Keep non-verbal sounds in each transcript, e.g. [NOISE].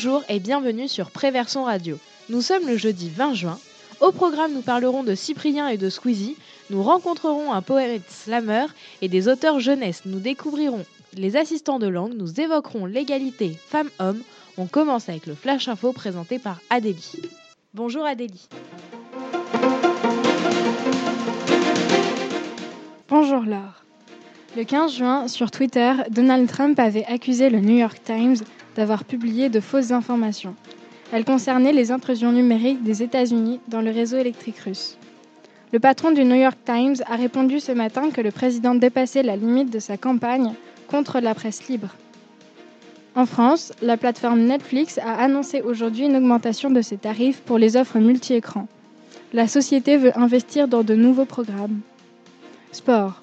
Bonjour et bienvenue sur Préverson Radio. Nous sommes le jeudi 20 juin. Au programme, nous parlerons de Cyprien et de Squeezie. Nous rencontrerons un poète slammer et des auteurs jeunesse. Nous découvrirons les assistants de langue. Nous évoquerons l'égalité femmes-hommes. On commence avec le Flash Info présenté par Adélie. Bonjour Adélie. Bonjour Laure. Le 15 juin, sur Twitter, Donald Trump avait accusé le New York Times d'avoir publié de fausses informations. Elles concernaient les intrusions numériques des États-Unis dans le réseau électrique russe. Le patron du New York Times a répondu ce matin que le président dépassait la limite de sa campagne contre la presse libre. En France, la plateforme Netflix a annoncé aujourd'hui une augmentation de ses tarifs pour les offres multi-écrans. La société veut investir dans de nouveaux programmes. Sport.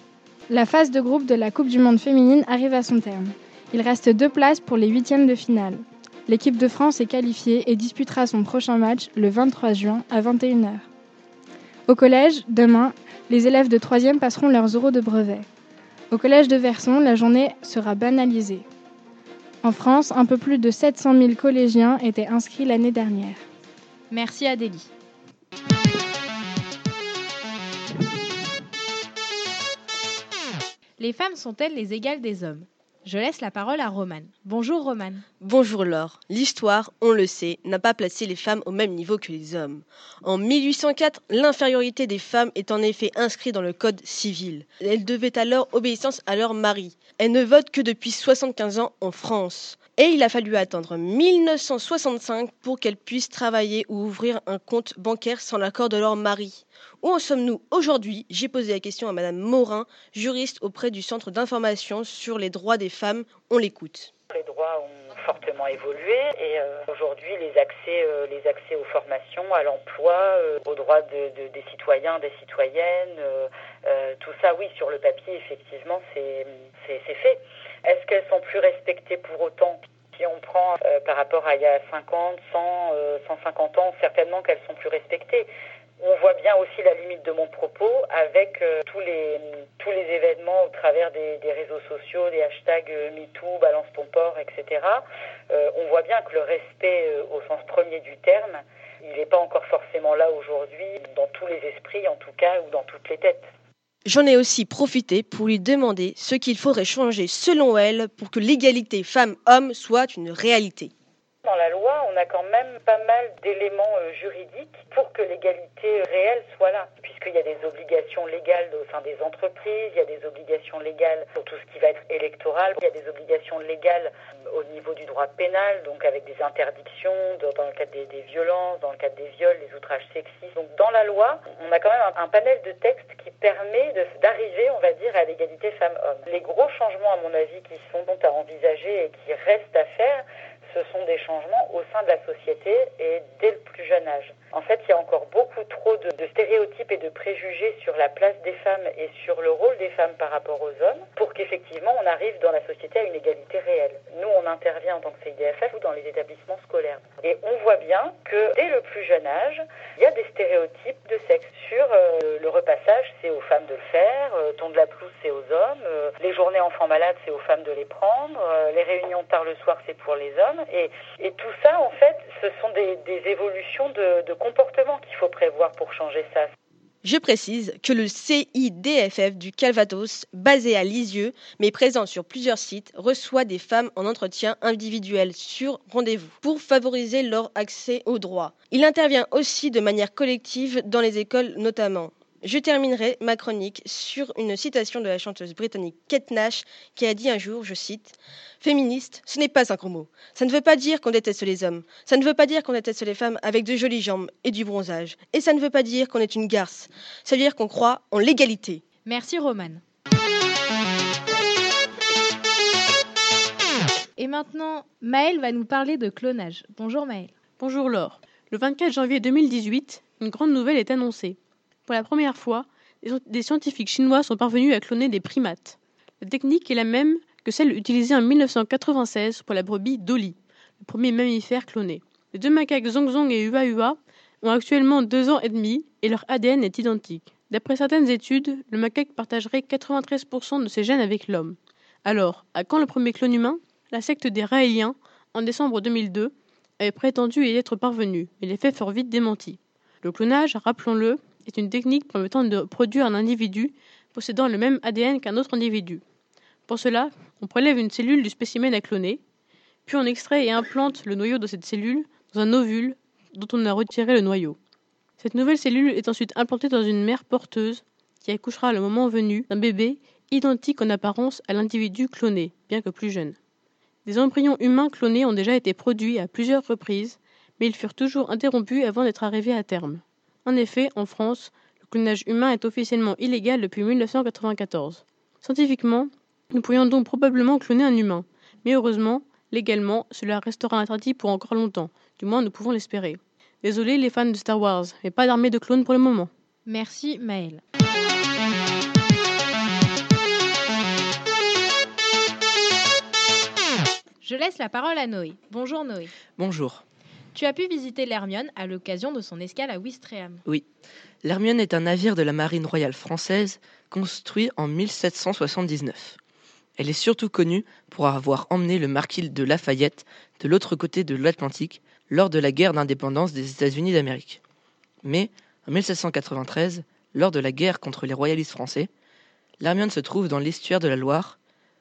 La phase de groupe de la Coupe du Monde féminine arrive à son terme. Il reste deux places pour les huitièmes de finale. L'équipe de France est qualifiée et disputera son prochain match le 23 juin à 21h. Au collège, demain, les élèves de 3e passeront leurs euros de brevet. Au collège de Verson, la journée sera banalisée. En France, un peu plus de 700 000 collégiens étaient inscrits l'année dernière. Merci Adélie. Les femmes sont-elles les égales des hommes? Je laisse la parole à Romane. Bonjour Romane. Bonjour Laure. L'histoire, on le sait, n'a pas placé les femmes au même niveau que les hommes. En 1804, l'infériorité des femmes est en effet inscrite dans le Code civil. Elles devaient alors obéissance à leur mari. Elles ne votent que depuis 75 ans en France. Et il a fallu attendre 1965 pour qu'elles puissent travailler ou ouvrir un compte bancaire sans l'accord de leur mari. Où en sommes-nous aujourd'hui? J'ai posé la question à Madame Morin, juriste auprès du Centre d'information sur les droits des femmes. On l'écoute. Fortement évolué et euh, aujourd'hui les accès, euh, les accès aux formations, à l'emploi, euh, aux droits de, des citoyens, des citoyennes, tout ça, oui, sur le papier, effectivement, c'est fait. Est-ce qu'elles sont plus respectées pour autant? Si on prend par rapport à il y a 50, 100, 150 ans, certainement qu'elles sont plus respectées on voit bien aussi la limite de mon propos avec euh, tous les tous événements au travers des, réseaux sociaux, des hashtags euh, MeToo, Balance ton port, etc. Euh, on voit bien que le respect au sens premier du terme, il n'est pas encore forcément là aujourd'hui, dans tous les esprits en tout cas, ou dans toutes les têtes. J'en ai aussi profité pour lui demander ce qu'il faudrait changer selon elle pour que l'égalité femmes-hommes soit une réalité. Dans la loi, on a quand même pas mal d'éléments euh, juridiques pour que l'égalité réelle soit là, puisqu'il y a des obligations légales au sein des entreprises, il y a des obligations légales pour tout ce qui va être électoral, il y a des obligations légales euh, au niveau du droit pénal, donc avec des interdictions dans le cadre des, violences, dans le cadre des viols, des outrages sexistes. Donc dans la loi, on a quand même un, panel de textes qui permet d'arriver, on va dire, à l'égalité femmes-hommes. Les gros changements, à mon avis, qui sont donc à envisager et qui restent à faire, ce sont des changements au de la société et dès le plus jeune âge. En fait, il y a encore beaucoup trop de, stéréotypes et de préjugés sur la place des femmes et sur le rôle des femmes par rapport aux hommes pour qu'effectivement on arrive dans la société à une égalité réelle. Nous, on intervient en tant que CIDFF ou dans les établissements scolaires. Et on voit bien que dès le plus jeune âge, il y a des stéréotypes de sexe. Sur euh, le repassage, c'est aux femmes de le faire, euh, ton de la pelouse, c'est aux hommes, euh, les journées enfants malades, c'est aux femmes de les prendre, les réunions tard le soir, c'est pour les hommes. Et, tout ça, en fait, ce sont des, évolutions comportement qu'il faut prévoir pour changer ça. Je précise que le CIDFF du Calvados, basé à Lisieux, mais présent sur plusieurs sites, reçoit des femmes en entretien individuel sur rendez-vous pour favoriser leur accès aux droits. Il intervient aussi de manière collective dans les écoles notamment. Je terminerai ma chronique sur une citation de la chanteuse britannique Kate Nash qui a dit un jour, je cite, Féministe, ce n'est pas un gros mot. Ça ne veut pas dire qu'on déteste les hommes. Ça ne veut pas dire qu'on déteste les femmes avec de jolies jambes et du bronzage. Et ça ne veut pas dire qu'on est une garce. Ça veut dire qu'on croit en l'égalité. Merci Romane. Et maintenant, Maëlle va nous parler de clonage. Bonjour Maëlle. Bonjour Laure. Le 24 janvier 2018, une grande nouvelle est annoncée. Pour la première fois, des scientifiques chinois sont parvenus à cloner des primates. La technique est la même que celle utilisée en 1996 pour la brebis Dolly, le premier mammifère cloné. Les deux macaques Zongzong et Ua Ua ont actuellement deux ans et demi et leur ADN est identique. D'après certaines études, le macaque partagerait 93% de ses gènes avec l'homme. Alors, à quand le premier clone humain? La secte des Raéliens, en décembre 2002, avait prétendu y être parvenu, mais les faits furent vite démentis. Le clonage, rappelons-le, est une technique permettant de produire un individu possédant le même ADN qu'un autre individu. Pour cela, on prélève une cellule du spécimen à cloner, puis on extrait et implante le noyau de cette cellule dans un ovule dont on a retiré le noyau. Cette nouvelle cellule est ensuite implantée dans une mère porteuse qui accouchera le moment venu d'un bébé identique en apparence à l'individu cloné, bien que plus jeune. Des embryons humains clonés ont déjà été produits à plusieurs reprises, mais ils furent toujours interrompus avant d'être arrivés à terme. En effet, en France, le clonage humain est officiellement illégal depuis 1994. Scientifiquement, nous pourrions donc probablement cloner un humain, mais heureusement, légalement, cela restera interdit pour encore longtemps, du moins nous pouvons l'espérer. Désolé les fans de Star Wars, mais pas d'armée de clones pour le moment. Merci Maël. Je laisse la parole à Noé. Bonjour Noé. Bonjour. Tu as pu visiter l'Hermione à l'occasion de son escale à Ouistreham. Oui. L'Hermione est un navire de la marine royale française construit en 1779. Elle est surtout connue pour avoir emmené le marquis de Lafayette de l'autre côté de l'Atlantique lors de la guerre d'indépendance des États-Unis d'Amérique. Mais, en 1793, lors de la guerre contre les royalistes français, l'Hermione se trouve dans l'estuaire de la Loire.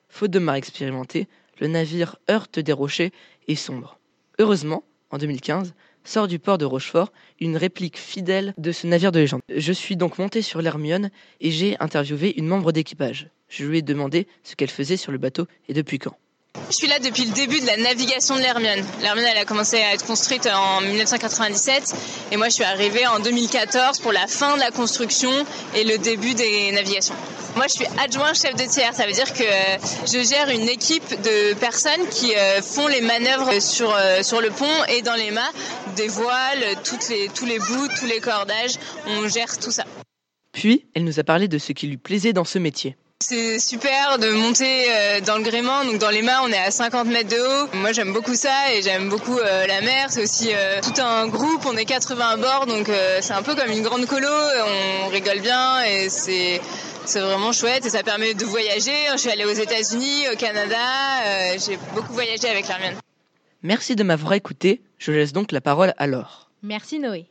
Faute de mar expérimenté, le navire heurte des rochers et sombre. Heureusement, en 2015, sort du port de Rochefort une réplique fidèle de ce navire de légende. Je suis donc monté sur l'Hermione et j'ai interviewé une membre d'équipage. Je lui ai demandé ce qu'elle faisait sur le bateau et depuis quand. Je suis là depuis le début de la navigation de l'Hermione. L'Hermione, elle a commencé à être construite en 1997 et moi je suis arrivée en 2014 pour la fin de la construction et le début des navigations. Moi, je suis adjoint chef de tiers. Ça veut dire que euh, je gère une équipe de personnes qui euh, font les manœuvres sur, euh, sur le pont et dans les mâts, des voiles, toutes les, tous les bouts, tous les cordages. On gère tout ça. Puis, elle nous a parlé de ce qui lui plaisait dans ce métier. C'est super de monter dans le gréement, donc dans les mâts on est à 50 mètres de haut. Moi j'aime beaucoup ça et j'aime beaucoup la mer. C'est aussi tout un groupe, on est 80 à bord, donc c'est un peu comme une grande colo. On rigole bien et c'est c'est vraiment chouette et ça permet de voyager. Je suis allée aux États-Unis, au Canada, euh, j'ai beaucoup voyagé avec l'Armienne. Merci de m'avoir écouté. Je laisse donc la parole à Laure. Merci Noé.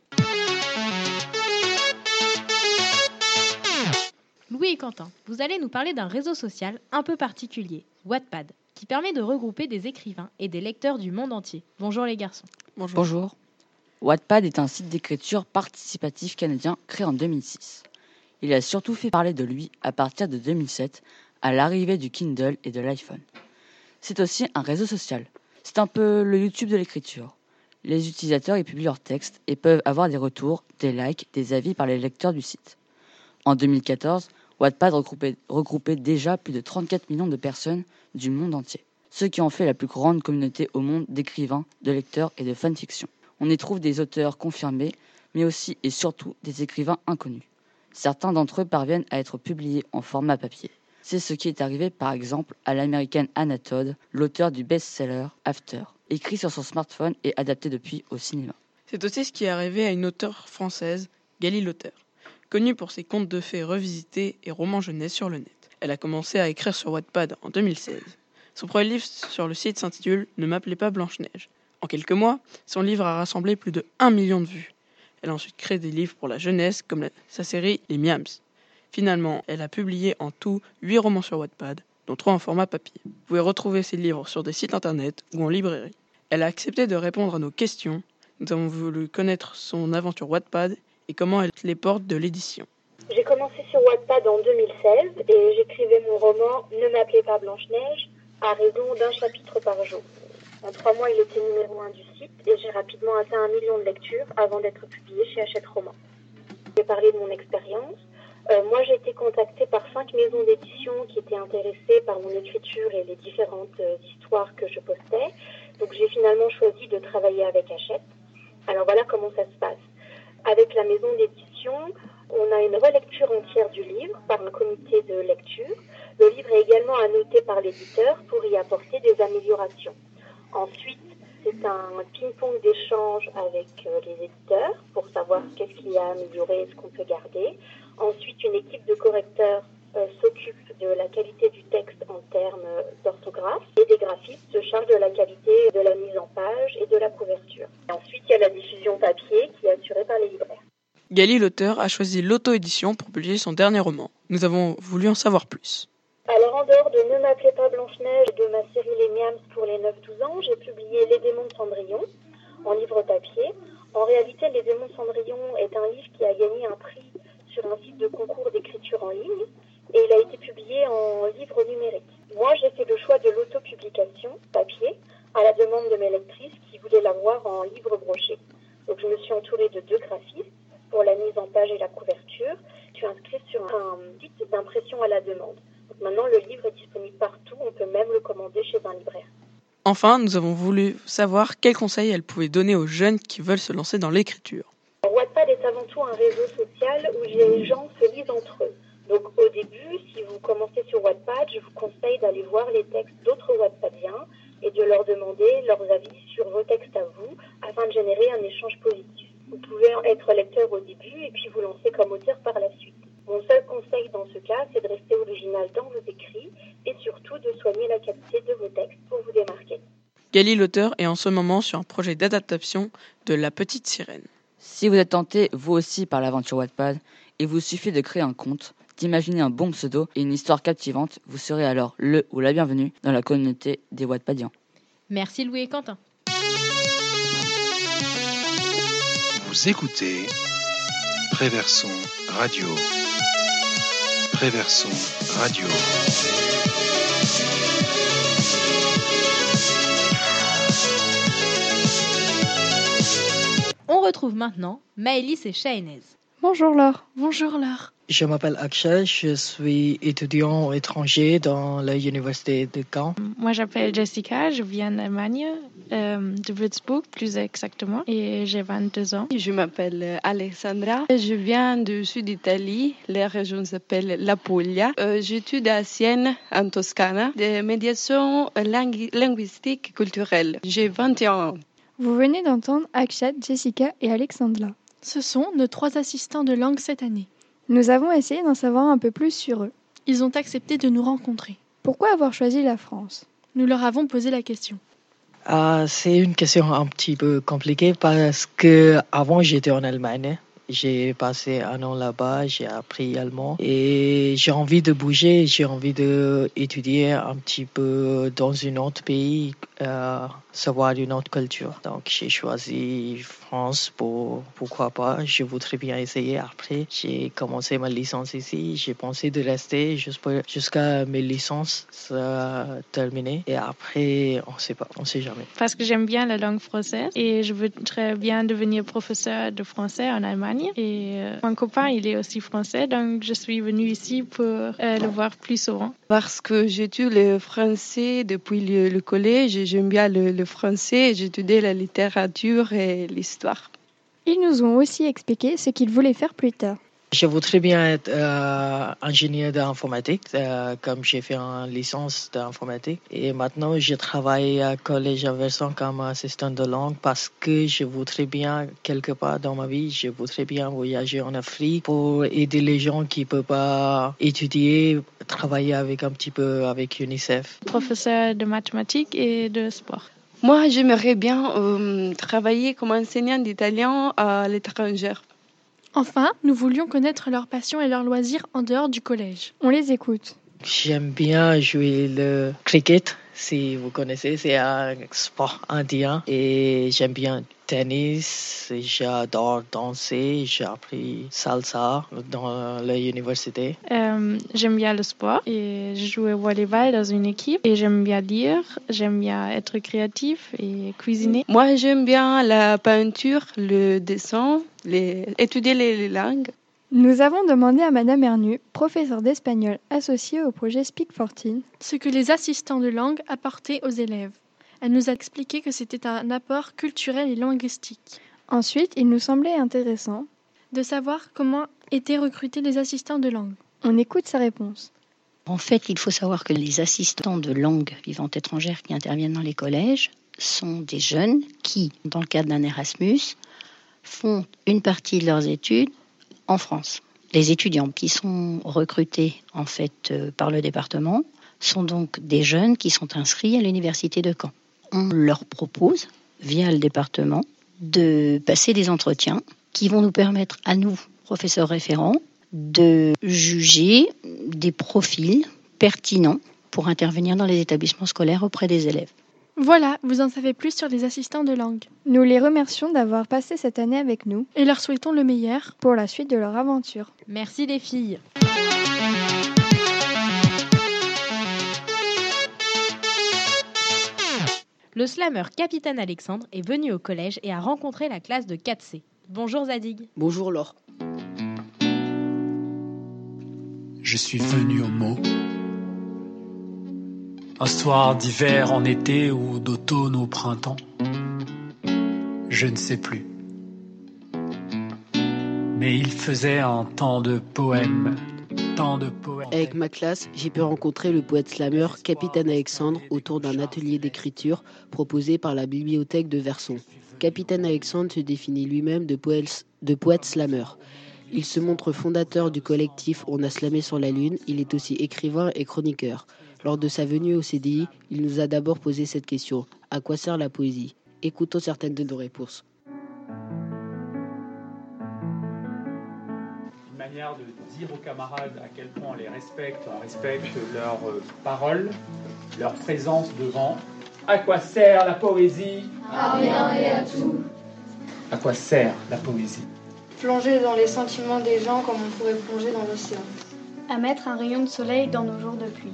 Louis et Quentin, vous allez nous parler d'un réseau social un peu particulier, Wattpad, qui permet de regrouper des écrivains et des lecteurs du monde entier. Bonjour les garçons. Bonjour. Bonjour. Wattpad est un site d'écriture participatif canadien créé en 2006. Il a surtout fait parler de lui à partir de 2007, à l'arrivée du Kindle et de l'iPhone. C'est aussi un réseau social. C'est un peu le YouTube de l'écriture. Les utilisateurs y publient leurs textes et peuvent avoir des retours, des likes, des avis par les lecteurs du site. En 2014, Wattpad regroupait, déjà plus de 34 millions de personnes du monde entier, ce qui en fait la plus grande communauté au monde d'écrivains, de lecteurs et de fanfiction. On y trouve des auteurs confirmés, mais aussi et surtout des écrivains inconnus. Certains d'entre eux parviennent à être publiés en format papier. C'est ce qui est arrivé par exemple à l'américaine Anna Todd, l'auteur du best-seller After, écrit sur son smartphone et adapté depuis au cinéma. C'est aussi ce qui est arrivé à une auteure française, Gali Lauter, connue pour ses contes de fées revisités et romans jeunesse sur le net. Elle a commencé à écrire sur Wattpad en 2016. Son premier livre sur le site s'intitule Ne m'appelez pas Blanche-Neige. En quelques mois, son livre a rassemblé plus de 1 million de vues. Elle a ensuite créé des livres pour la jeunesse, comme sa série Les Miams. Finalement, elle a publié en tout 8 romans sur Wattpad, dont 3 en format papier. Vous pouvez retrouver ces livres sur des sites internet ou en librairie. Elle a accepté de répondre à nos questions. Nous avons voulu connaître son aventure Wattpad et comment elle les porte de l'édition. J'ai commencé sur Wattpad en 2016 et j'écrivais mon roman Ne m'appelez pas Blanche-Neige à raison d'un chapitre par jour. En trois mois, il était numéro un du site et j'ai rapidement atteint un million de lectures avant d'être publié chez Hachette Roman. J'ai parlé de mon expérience. Euh, moi, j'ai été contactée par cinq maisons d'édition qui étaient intéressées par mon écriture et les différentes euh, histoires que je postais. Donc, j'ai finalement choisi de travailler avec Hachette. Alors, voilà comment ça se passe. Avec la maison d'édition, on a une relecture entière du livre par un comité de lecture. Le livre est également annoté par l'éditeur pour y apporter des améliorations. Ensuite, c'est un ping-pong d'échange avec euh, les éditeurs pour savoir qu'est-ce qu'il y a à améliorer, ce qu'on peut garder. Ensuite, une équipe de correcteurs euh, s'occupe de la qualité du texte en termes d'orthographe et des graphistes se chargent de la qualité de la mise en page et de la couverture. Gali, l'auteur, a choisi l'auto-édition pour publier son dernier roman. Nous avons voulu en savoir plus. Alors, en dehors de Ne m'appelez pas Blanche-Neige de ma série Les Miams pour les 9-12 ans, j'ai publié Les démons de Cendrillon en livre papier. En réalité, Les démons de Cendrillon est un livre qui a gagné un prix sur un site de concours d'écriture en ligne et il a été publié en livre numérique. Moi, j'ai fait le choix de l'autopublication papier à la demande de mes lectrices qui voulaient l'avoir en livre broché. Donc, je me suis entourée de deux graphistes pour la mise en page et la couverture. Je suis inscrite sur un site d'impression à la demande. Donc, maintenant, le livre est disponible partout. On peut même le commander chez un libraire. Enfin, nous avons voulu savoir quels conseils elle pouvait donner aux jeunes qui veulent se lancer dans l'écriture. Wattpad est avant tout un réseau social où les gens se lisent entre eux. Donc au début, si vous commencez sur Wattpad, je vous conseille d'aller voir les textes d'autres Wattpadiens et de leur demander leurs avis sur vos textes à vous afin de générer un échange positif. Vous pouvez être lecteur au début et puis vous lancer comme auteur par la suite. Mon seul conseil dans ce cas, c'est de rester original dans vos écrits et surtout de soigner la qualité de vos textes pour vous démarquer. Gali, l'auteur, est en ce moment sur un projet d'adaptation de La Petite Sirène. Si vous êtes tenté, vous aussi, par l'aventure Wattpad, il vous suffit de créer un compte, d'imaginer un bon pseudo et une histoire captivante, vous serez alors le ou la bienvenue dans la communauté des Wattpadiens. Merci Louis et Quentin. Vous écoutez Préverson Radio. Préverson Radio. Retrouve maintenant Maëlys et Shainez. Bonjour Laure. Bonjour Laure. Je m'appelle Akshay, je suis étudiant étranger dans l'université de Caen. Moi, j'appelle Jessica, je viens d'Allemagne, euh, de Würzburg plus exactement, et j'ai 22 ans. Je m'appelle Alessandra, je viens du sud d'Italie, la région s'appelle La Puglia. Euh, J'étudie à Sienne, en Toscane, de médiation lingu linguistique et culturelle. J'ai 21 ans. Vous venez d'entendre Akshat, Jessica et Alexandra. Ce sont nos trois assistants de langue cette année. Nous avons essayé d'en savoir un peu plus sur eux. Ils ont accepté de nous rencontrer. Pourquoi avoir choisi la France? Nous leur avons posé la question. Ah, c'est une question un petit peu compliquée parce que avant j'étais en Allemagne. J'ai passé un an là-bas, j'ai appris allemand et j'ai envie de bouger, j'ai envie d'étudier un petit peu dans un autre pays, euh, savoir une autre culture. Donc j'ai choisi France pour pourquoi pas. Je voudrais bien essayer. Après j'ai commencé ma licence ici. J'ai pensé de rester jusqu'à mes licences terminées et après on sait pas, on sait jamais. Parce que j'aime bien la langue française et je voudrais bien devenir professeur de français en Allemagne. Et euh, mon copain il est aussi français donc je suis venue ici pour euh, le voir plus souvent. Parce que j'étudie le français depuis le, le collège et j'aime bien le, le français. J'étudie la littérature et l'histoire. Ils nous ont aussi expliqué ce qu'ils voulaient faire plus tard. Je voudrais bien être euh, ingénieur d'informatique, euh, comme j'ai fait une licence d'informatique. Et maintenant, je travaille à Collège Inversant comme assistant de langue parce que je voudrais bien, quelque part dans ma vie, je voudrais bien voyager en Afrique pour aider les gens qui ne peuvent pas étudier, travailler avec un petit peu avec UNICEF. Professeur de mathématiques et de sport. Moi, j'aimerais bien euh, travailler comme enseignant d'italien à l'étranger. Enfin, nous voulions connaître leurs passions et leurs loisirs en dehors du collège. On les écoute. J'aime bien jouer le cricket, si vous connaissez, c'est un sport indien et j'aime bien tennis, j'adore danser, j'ai appris salsa dans l'université. Euh, j'aime bien le sport et je joue au volleyball dans une équipe et j'aime bien lire, j'aime bien être créatif et cuisiner. Moi, j'aime bien la peinture, le dessin, les... étudier les, les langues. Nous avons demandé à Madame Ernu, professeure d'espagnol associée au projet Speak 14, ce que les assistants de langue apportaient aux élèves. Elle nous a expliqué que c'était un apport culturel et linguistique. Ensuite, il nous semblait intéressant de savoir comment étaient recrutés les assistants de langue. On écoute sa réponse. En fait, il faut savoir que les assistants de langue vivante étrangère qui interviennent dans les collèges sont des jeunes qui, dans le cadre d'un Erasmus, font une partie de leurs études en France. Les étudiants qui sont recrutés en fait euh, par le département sont donc des jeunes qui sont inscrits à l'université de Caen. On leur propose, via le département, de passer des entretiens qui vont nous permettre à nous, professeurs référents, de juger des profils pertinents pour intervenir dans les établissements scolaires auprès des élèves. Voilà, vous en savez plus sur les assistants de langue. Nous les remercions d'avoir passé cette année avec nous et leur souhaitons le meilleur pour la suite de leur aventure. Merci les filles. Le slammer Capitaine Alexandre est venu au collège et a rencontré la classe de 4C. Bonjour Zadig. Bonjour Laure. Je suis venu au mot. Un soir d'hiver en été ou d'automne au printemps. Je ne sais plus. Mais il faisait un temps de poèmes, tant de poèmes. Avec ma classe, j'ai pu rencontrer le poète slammer Capitaine Alexandre autour d'un atelier d'écriture proposé par la bibliothèque de Verson. Capitaine Alexandre se définit lui-même de poète, de slammer. Il se montre fondateur du collectif On a slamé sur la Lune. Il est aussi écrivain et chroniqueur. Lors de sa venue au CDI, il nous a d'abord posé cette question À quoi sert la poésie? Écoutons certaines de nos réponses. Une manière de dire aux camarades à quel point on les respecte, on respecte leur euh, parole, leur présence devant. À quoi sert la poésie? À rien et à tout. À quoi sert la poésie? Plonger dans les sentiments des gens comme on pourrait plonger dans l'océan. À mettre un rayon de soleil dans nos jours de pluie.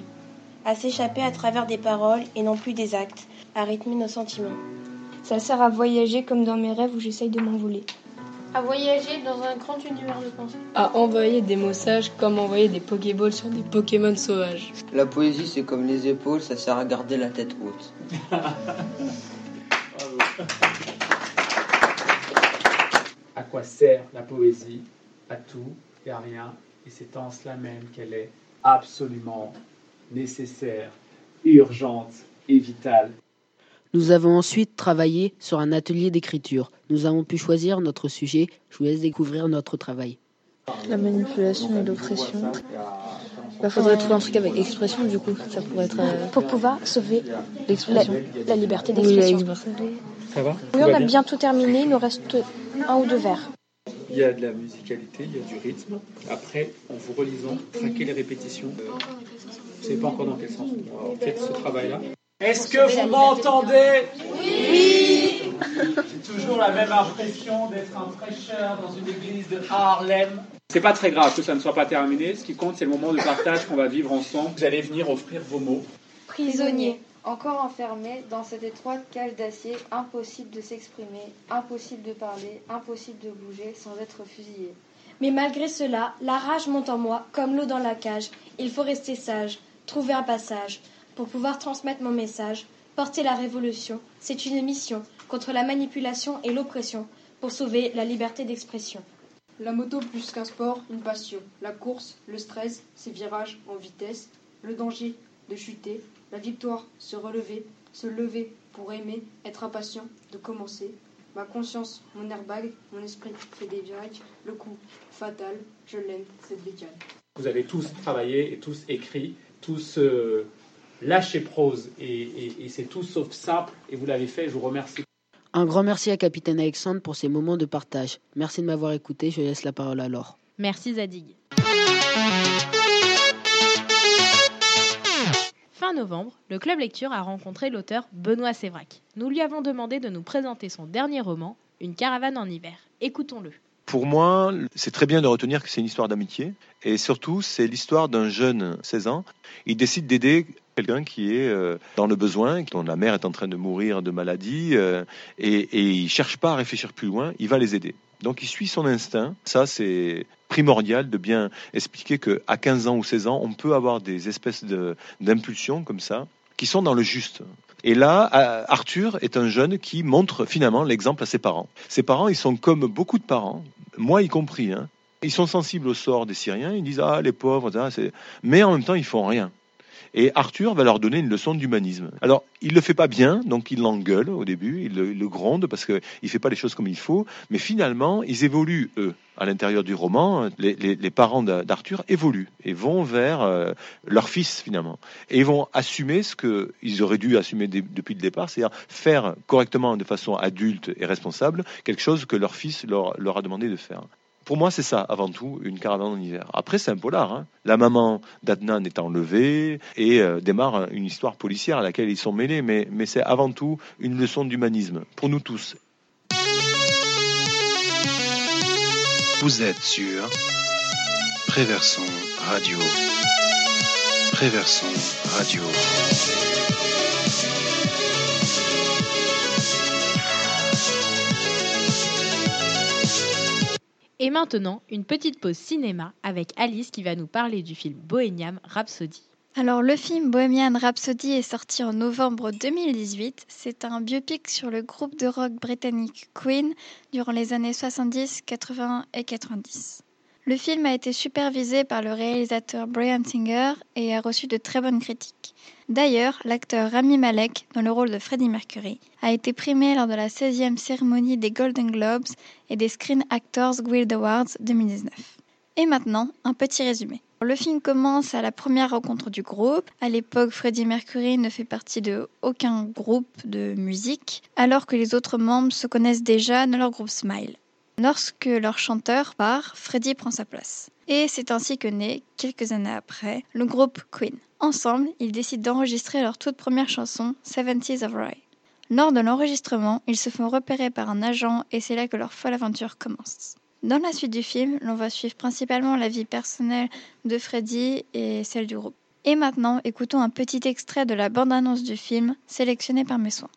À s'échapper à travers des paroles et non plus des actes. À rythmer nos sentiments. Ça sert à voyager comme dans mes rêves où j'essaye de m'envoler. À voyager dans un grand univers de pensée. À envoyer des mots sages comme envoyer des Pokéballs sur des Pokémon sauvages. La poésie, c'est comme les épaules, ça sert à garder la tête haute. [LAUGHS] À quoi sert la poésie? À tout et à rien. Et c'est en cela même qu'elle est absolument nécessaire, urgente et vitale. Nous avons ensuite travaillé sur un atelier d'écriture. Nous avons pu choisir notre sujet. Je vous laisse découvrir notre travail. La manipulation et l'oppression. Il bah, faudrait trouver un truc avec expression, du coup. Ça pourrait être. euh, Pour pouvoir sauver L'expression. la, la liberté Oui, d'expression. Ça va? Oui, on a bientôt terminé, il nous reste un ou deux vers. Il y a de la musicalité, il y a du rythme. Après, en vous relisant, traquez les répétitions. Ne savez pas encore dans quel sens. Alors, faites ce travail-là. Est-ce que vous m'entendez? Oui J'ai toujours la même impression d'être un prêcheur dans une église de Harlem. C'est pas très grave que ça ne soit pas terminé. Ce qui compte, c'est le moment de partage qu'on va vivre ensemble. Vous allez venir offrir vos mots. Prisonnier, encore enfermé dans cette étroite cage d'acier, impossible de s'exprimer, impossible de parler, impossible de bouger sans être fusillé. Mais malgré cela, la rage monte en moi comme l'eau dans la cage. Il faut rester sage, trouver un passage. Pour pouvoir transmettre mon message, porter la révolution, c'est une mission contre la manipulation et l'oppression pour sauver la liberté d'expression. La moto plus qu'un sport, une passion. La course, le stress, ses virages en vitesse, le danger de chuter, la victoire, se relever, se lever pour aimer, être impatient, de commencer. Ma conscience, mon airbag, mon esprit fait des virages, le coup fatal, je l'aime, cette bécane. Vous avez tous travaillé et tous écrit, tous euh, lâché prose et, et- et c'est tout sauf simple et vous l'avez fait, je vous remercie. Un grand merci à Capitaine Alexandre pour ces moments de partage. Merci de m'avoir écouté. Je laisse la parole à Laure. Merci Zadig. Fin novembre, le Club Lecture a rencontré l'auteur Benoît Sévrac. Nous lui avons demandé de nous présenter son dernier roman, Une caravane en hiver. Écoutons-le. Pour moi, c'est très bien de retenir que c'est une histoire d'amitié. Et surtout, c'est l'histoire d'un jeune, 16 ans. Il décide d'aider quelqu'un qui est euh, dans le besoin, dont la mère est en train de mourir de maladie. euh, et, et il cherche pas à réfléchir plus loin, il va les aider. Donc il suit son instinct. Ça, c'est primordial de bien expliquer que à 15 ans ou 16 ans, on peut avoir des espèces d'impulsions comme ça, qui sont dans le juste. Et là, euh, Arthur est un jeune qui montre finalement l'exemple à ses parents. Ses parents, ils sont comme beaucoup de parents, moi y compris. Hein. Ils sont sensibles au sort des Syriens. Ils disent ah les pauvres, mais en même temps ils font rien. Et Arthur va leur donner une leçon d'humanisme. Alors, il le fait pas bien, donc il l'engueule au début, il le, gronde parce qu'il ne fait pas les choses comme il faut, mais finalement, ils évoluent, eux. À l'intérieur du roman, les, parents d'A- d'Arthur évoluent et vont vers euh, leur fils, finalement. Et ils vont assumer ce qu'ils auraient dû assumer depuis le départ, c'est-à-dire faire correctement, de façon adulte et responsable, quelque chose que leur fils leur, leur a demandé de faire. Pour moi, c'est ça, avant tout, une caravane en hiver. Après, c'est un polar. hein. La maman d'Adnan est enlevée et euh, démarre une histoire policière à laquelle ils sont mêlés, mais, mais c'est avant tout une leçon d'humanisme, pour nous tous. Vous êtes sur Préverson Radio. Préverson Radio. Et maintenant, une petite pause cinéma avec Alice qui va nous parler du film Bohemian Rhapsody. Alors, le film Bohemian Rhapsody est sorti en novembre 2018. C'est un biopic sur le groupe de rock britannique Queen durant les années 70, 80 et 90. Le film a été supervisé par le réalisateur Brian Singer et a reçu de très bonnes critiques. D'ailleurs, l'acteur Rami Malek, dans le rôle de Freddie Mercury, a été primé lors de la 16e cérémonie des Golden Globes et des Screen Actors Guild Awards 2019. Et maintenant, un petit résumé. Le film commence à la première rencontre du groupe. À l'époque, Freddie Mercury ne fait partie de aucun groupe de musique, alors que les autres membres se connaissent déjà dans leur groupe Smile. Lorsque leur chanteur part, Freddie prend sa place. Et c'est ainsi que naît, quelques années après, le groupe Queen. Ensemble, ils décident d'enregistrer leur toute première chanson, Seventies of Rye. Lors de l'enregistrement, ils se font repérer par un agent et c'est là que leur folle aventure commence. Dans la suite du film, l'on va suivre principalement la vie personnelle de Freddie et celle du groupe. Et maintenant, écoutons un petit extrait de la bande-annonce du film, sélectionné par mes soins.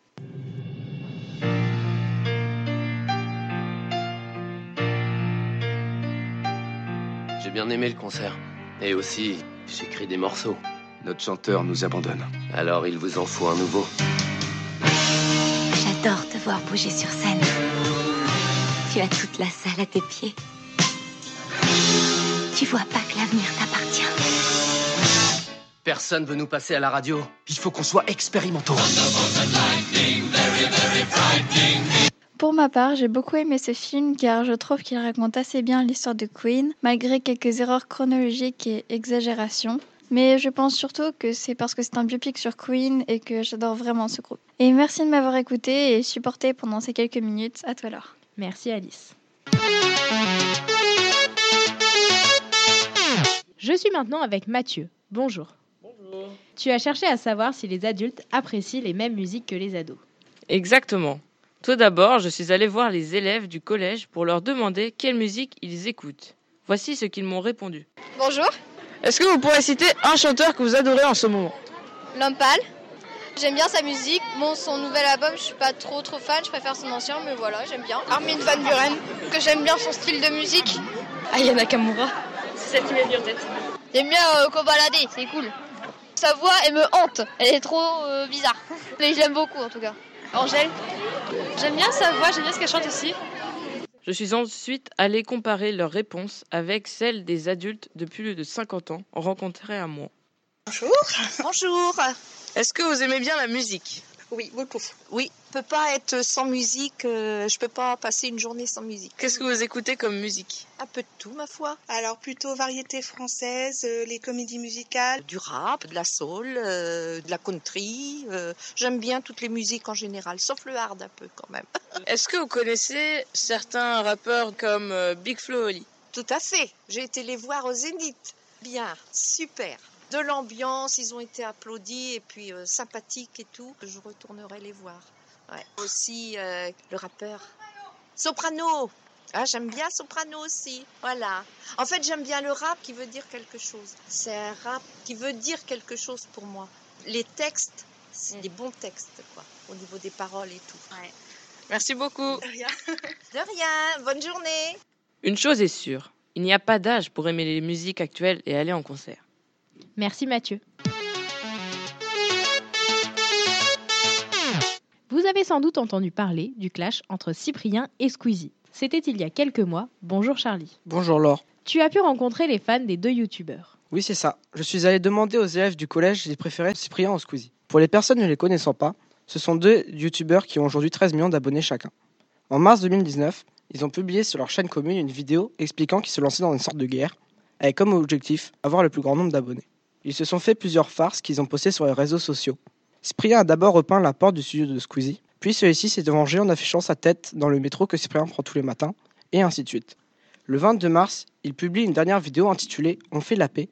Bien aimé le concert. Et aussi, j'écris des morceaux. Notre chanteur nous abandonne. Alors il vous en faut un nouveau. J'adore te voir bouger sur scène. Tu as toute la salle à tes pieds. Tu vois pas que l'avenir t'appartient. Personne veut nous passer à la radio. Il faut qu'on soit expérimentaux. Pour ma part, j'ai beaucoup aimé ce film car je trouve qu'il raconte assez bien l'histoire de Queen, malgré quelques erreurs chronologiques et exagérations. Mais je pense surtout que c'est parce que c'est un biopic sur Queen et que j'adore vraiment ce groupe. Et merci de m'avoir écouté et supporté pendant ces quelques minutes. À toi alors. Merci Alice. Je suis maintenant avec Mathieu. Bonjour. Bonjour. Tu as cherché à savoir si les adultes apprécient les mêmes musiques que les ados. Exactement. Tout d'abord, je suis allé voir les élèves du collège pour leur demander quelle musique ils écoutent. Voici ce qu'ils m'ont répondu. Bonjour, Est-ce que vous pourrez citer un chanteur que vous adorez en ce moment? L'homme pâle. J'aime bien sa musique. Bon, son nouvel album, je suis pas trop trop fan, je préfère son ancien, mais voilà, j'aime bien. Armin Van Buren, que j'aime bien son style de musique. Aya Nakamura, c'est celle qui m'est venue en tête. J'aime bien euh, Kobalade, c'est cool. Sa voix, elle me hante, elle est trop euh, bizarre. [LAUGHS] Mais je l'aime beaucoup en tout cas. Angèle, j'aime bien sa voix, j'aime bien ce qu'elle chante aussi. Je suis ensuite allé comparer leurs réponses avec celles des adultes de plus de 50 ans rencontrés à moi. Bonjour. Bonjour. Est-ce que vous aimez bien la musique? Oui, beaucoup. Oui, peut pas être sans musique. euh, je peux pas passer une journée sans musique. Qu'est-ce que vous écoutez comme musique? Un peu de tout, ma foi. Alors plutôt variété française, euh, les comédies musicales. Du rap, de la soul, euh, de la country. euh, J'aime bien toutes les musiques en général, sauf le hard un peu quand même. [LAUGHS] Est-ce que vous connaissez certains rappeurs comme euh, Big Flo et Oli? Tout à fait. J'ai été les voir au Zénith. Bien, super. De l'ambiance, ils ont été applaudis et puis euh, sympathiques et tout. Je retournerai les voir. Ouais. Aussi euh, le rappeur Soprano. Ah, j'aime bien Soprano aussi. Voilà. En fait, j'aime bien le rap qui veut dire quelque chose. C'est un rap qui veut dire quelque chose pour moi. Les textes, c'est des bons textes, quoi, au niveau des paroles et tout. Merci beaucoup. De rien. [LAUGHS] De rien. Bonne journée. Une chose est sûre, il n'y a pas d'âge pour aimer les musiques actuelles et aller en concert. Merci Mathieu. Vous avez sans doute entendu parler du clash entre Cyprien et Squeezie. C'était il y a quelques mois. Bonjour Charlie. Bonjour Laure. tu as pu rencontrer les fans des deux youtubeurs. Oui, c'est ça. Je suis allé demander aux élèves du collège s'ils préféraient Cyprien ou Squeezie. Pour les personnes ne les connaissant pas, ce sont deux youtubeurs qui ont aujourd'hui 13 millions d'abonnés chacun. En mars 2019, ils ont publié sur leur chaîne commune une vidéo expliquant qu'ils se lançaient dans une sorte de guerre, avec comme objectif avoir le plus grand nombre d'abonnés. Ils se sont fait plusieurs farces qu'ils ont postées sur les réseaux sociaux. Cyprien a d'abord repeint la porte du studio de Squeezie, puis celui-ci s'est vengé en affichant sa tête dans le métro que Cyprien prend tous les matins, et ainsi de suite. Le 22 mars, il publie une dernière vidéo intitulée On fait la paix,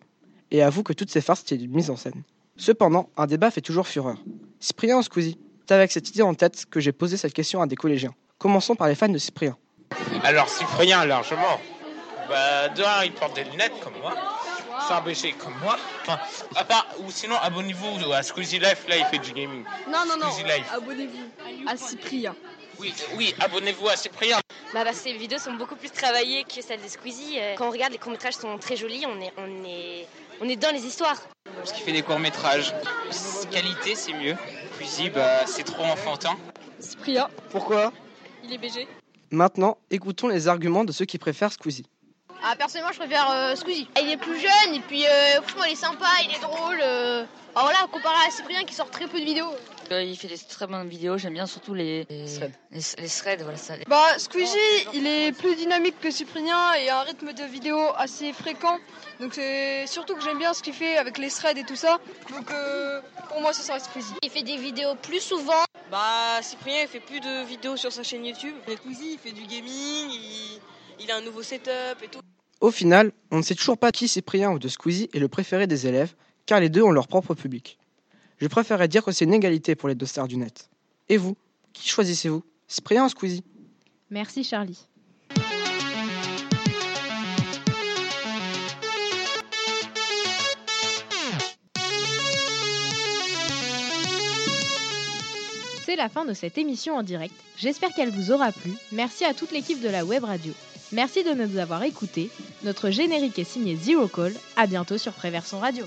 et avoue que toutes ces farces étaient une mise en scène. Cependant, un débat fait toujours fureur. Cyprien ou Squeezie? C'est avec cette idée en tête que j'ai posé cette question à des collégiens. Commençons par les fans de Cyprien. Alors Cyprien, largement. Bah, de un, il porte des lunettes comme moi. C'est un BG comme moi. Enfin, à part, ou sinon, abonnez-vous à Squeezie Life, là, il fait du gaming. Non, non, non. Squeezie Life. Abonnez-vous à Cyprien. Oui, oui, abonnez-vous à Cyprien. Bah, bah, ces vidéos sont beaucoup plus travaillées que celles de Squeezie. Euh, Quand on regarde, les courts-métrages sont très jolis, on est, on est, on est dans les histoires. Parce qu'il fait des courts-métrages. Qualité, c'est mieux. Squeezie, bah, c'est trop enfantin. Cyprien, Pourquoi? Il est BG. Maintenant, écoutons les arguments de ceux qui préfèrent Squeezie. Ah, personnellement, je préfère euh, Squeezie. Il est plus jeune et puis, euh, franchement, il est sympa, il est drôle. euh. Alors voilà, comparé à Cyprien qui sort très peu de vidéos. Euh, il fait des très bonnes vidéos, j'aime bien surtout les, les, les, les threads, voilà ça. Bah, Squeezie, il est plus dynamique que Cyprien et a un rythme de vidéo assez fréquent. Donc c'est surtout que j'aime bien ce qu'il fait avec les threads et tout ça. Donc euh, pour moi, ce sera Squeezie. Il fait des vidéos plus souvent. Bah, Cyprien, il fait plus de vidéos sur sa chaîne YouTube. Et Squeezie, il fait du gaming, il, il a un nouveau setup et tout. Au final, on ne sait toujours pas qui Cyprien ou de Squeezie est le préféré des élèves, car les deux ont leur propre public. Je préférerais dire que c'est une égalité pour les deux stars du net. Et vous, qui choisissez-vous Cyprien ou Squeezie? Merci Charlie. C'est la fin de cette émission en direct. J'espère qu'elle vous aura plu. Merci à toute l'équipe de la web radio. Merci de nous avoir écoutés. Notre générique est signé Zero Call. À bientôt sur Préverson Radio.